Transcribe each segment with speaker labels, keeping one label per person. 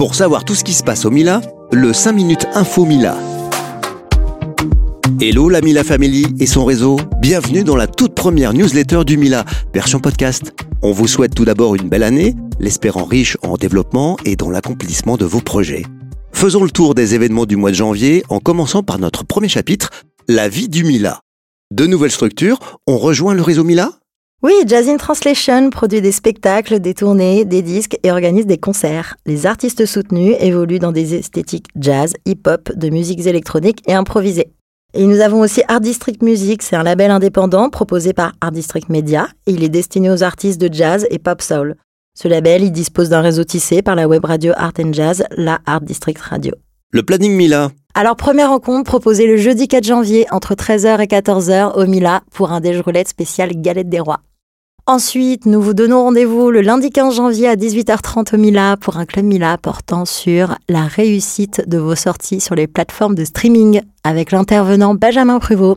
Speaker 1: Pour savoir tout ce qui se passe au Mila, le 5 minutes info Mila. Hello la Mila Family et son réseau, bienvenue dans la toute première newsletter du Mila, version podcast. On vous souhaite tout d'abord une belle année, l'espérant riche en développement et dans l'accomplissement de vos projets. Faisons le tour des événements du mois de janvier en commençant par notre premier chapitre, la vie du Mila. De nouvelles structures ont rejoint le réseau Mila?
Speaker 2: Oui, Jazz in Translation produit des spectacles, des tournées, des disques et organise des concerts. Les artistes soutenus évoluent dans des esthétiques jazz, hip-hop, de musiques électroniques et improvisées. Et nous avons aussi Art District Music, c'est un label indépendant proposé par Art District Media et il est destiné aux artistes de jazz et pop soul. Ce label, il dispose d'un réseau tissé par la web radio Art and Jazz, la Art District Radio.
Speaker 1: Le planning Mila.
Speaker 2: Alors, première rencontre proposée le jeudi 4 janvier entre 13h et 14h au Mila pour un déj roulette spécial Galette des Rois. Ensuite, nous vous donnons rendez-vous le lundi 15 janvier à 18h30 au Mila pour un club Mila portant sur la réussite de vos sorties sur les plateformes de streaming avec l'intervenant Benjamin Pruvot.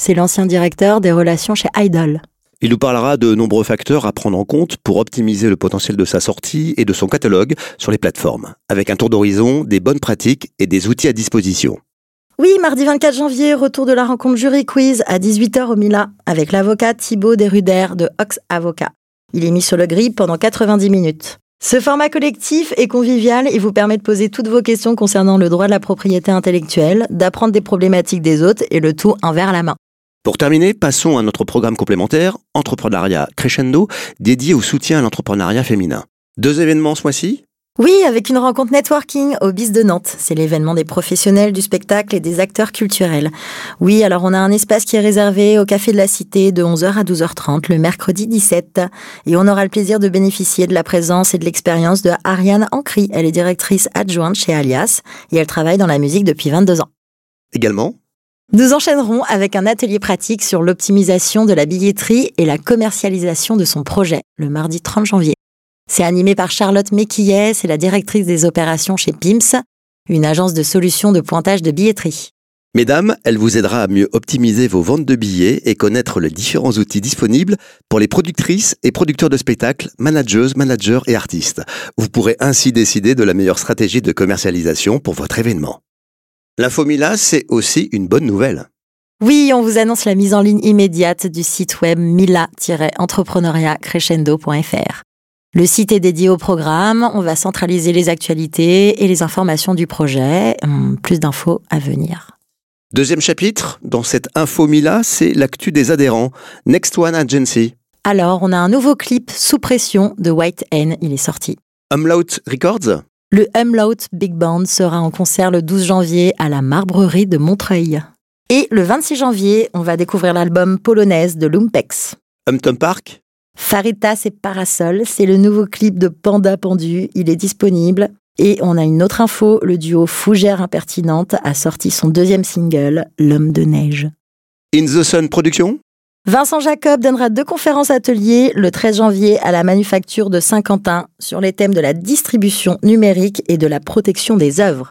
Speaker 2: C'est l'ancien directeur des relations chez Idol.
Speaker 1: Il nous parlera de nombreux facteurs à prendre en compte pour optimiser le potentiel de sa sortie et de son catalogue sur les plateformes, avec un tour d'horizon, des bonnes pratiques et des outils à disposition.
Speaker 2: Oui, mardi 24 janvier, retour de la rencontre jury quiz à 18h au Mila avec l'avocat Thibaut Deruder de Ox Avocat. Il est mis sur le grip pendant 90 minutes. Ce format collectif est convivial et vous permet de poser toutes vos questions concernant le droit de la propriété intellectuelle, d'apprendre des problématiques des autres et le tout un verre à la main.
Speaker 1: Pour terminer, passons à notre programme complémentaire, Entrepreneuriat Crescendo, dédié au soutien à l'entrepreneuriat féminin. Deux événements ce mois-ci?
Speaker 2: Oui, avec une rencontre networking au BIS de Nantes. C'est l'événement des professionnels du spectacle et des acteurs culturels. Oui, alors on a un espace qui est réservé au Café de la Cité de 11h à 12h30 le mercredi 17. Et on aura le plaisir de bénéficier de la présence et de l'expérience de Ariane Ancry. Elle est directrice adjointe chez Alias et elle travaille dans la musique depuis 22 ans.
Speaker 1: Également,
Speaker 2: nous enchaînerons avec un atelier pratique sur l'optimisation de la billetterie et la commercialisation de son projet, le mardi 30 janvier. C'est animé par Charlotte Méquillet, c'est la directrice des opérations chez PIMS, une agence de solutions de pointage de billetterie.
Speaker 1: Mesdames, elle vous aidera à mieux optimiser vos ventes de billets et connaître les différents outils disponibles pour les productrices et producteurs de spectacles, manageuses, managers et artistes. Vous pourrez ainsi décider de la meilleure stratégie de commercialisation pour votre événement. L'infomila, c'est aussi une bonne nouvelle.
Speaker 2: Oui, on vous annonce la mise en ligne immédiate du site web mila-entrepreneuriatcrescendo.fr. Le site est dédié au programme, on va centraliser les actualités et les informations du projet. Hum, plus d'infos à venir.
Speaker 1: Deuxième chapitre, dans cette info Mila, c'est l'actu des adhérents. Next One Agency.
Speaker 2: Alors, on a un nouveau clip sous pression de White N, il est sorti.
Speaker 1: Umlaut Records
Speaker 2: Le Umlaut Big Band sera en concert le 12 janvier à la Marbrerie de Montreuil. Et le 26 janvier, on va découvrir l'album Polonaise de Lumpex.
Speaker 1: Humpton Park
Speaker 2: Faritas et Parasol, c'est le nouveau clip de Panda Pendu. Il est disponible. Et on a une autre info, le duo Fougère Impertinente a sorti son deuxième single, L'homme de neige.
Speaker 1: In the Sun Production?
Speaker 2: Vincent Jacob donnera deux conférences ateliers le 13 janvier à la Manufacture de Saint-Quentin sur les thèmes de la distribution numérique et de la protection des œuvres.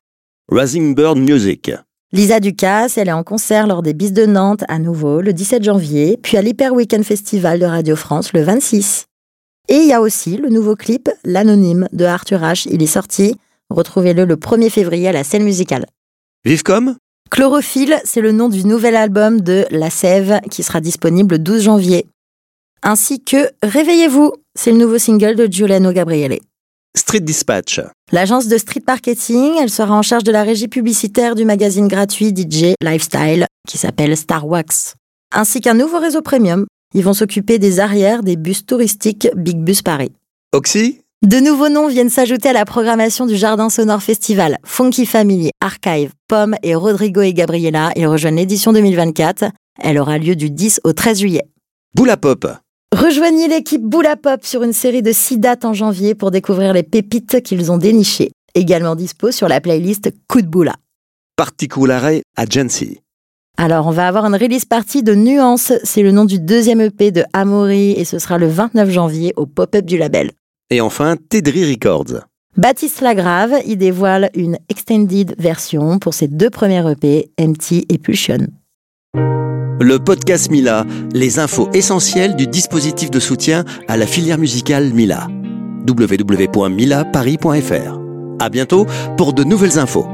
Speaker 1: Rising Bird Music
Speaker 2: Lisa Ducasse, elle est en concert lors des Bis de Nantes à nouveau le 17 janvier, puis à l'Hyper Weekend Festival de Radio France le 26. Et il y a aussi le nouveau clip L'Anonyme de Arthur H. Il est sorti. Retrouvez-le le 1er février à la scène musicale.
Speaker 1: Vive comme
Speaker 2: Chlorophylle, c'est le nom du nouvel album de La Sève qui sera disponible le 12 janvier. Ainsi que Réveillez-vous, c'est le nouveau single de Giuliano Gabriele.
Speaker 1: Street Dispatch.
Speaker 2: L'agence de street marketing, elle sera en charge de la régie publicitaire du magazine gratuit DJ Lifestyle qui s'appelle Star Wax, ainsi qu'un nouveau réseau premium. Ils vont s'occuper des arrières des bus touristiques Big Bus Paris.
Speaker 1: Oxy?
Speaker 2: De nouveaux noms viennent s'ajouter à la programmation du Jardin Sonore Festival. Funky Family, Archive, Pomme et Rodrigo et Gabriela, ils rejoignent l'édition 2024. Elle aura lieu du 10 au 13 juillet.
Speaker 1: Boula Pop.
Speaker 2: Rejoignez l'équipe Boula Pop sur une série de 6 dates en janvier pour découvrir les pépites qu'ils ont dénichées. Également dispo sur la playlist Coup de Boula.
Speaker 1: Particulare Agency.
Speaker 2: Alors, on va avoir une release party de Nuance. C'est le nom du deuxième EP de Amaury et ce sera le 29 janvier au pop-up du label.
Speaker 1: Et enfin, Tedri Records.
Speaker 2: Baptiste Lagrave y dévoile une extended version pour ses deux premiers EP, Empty et Pulsion.
Speaker 1: Le podcast Mila, les infos essentielles du dispositif de soutien à la filière musicale Mila. www.milaparis.fr À bientôt pour de nouvelles infos.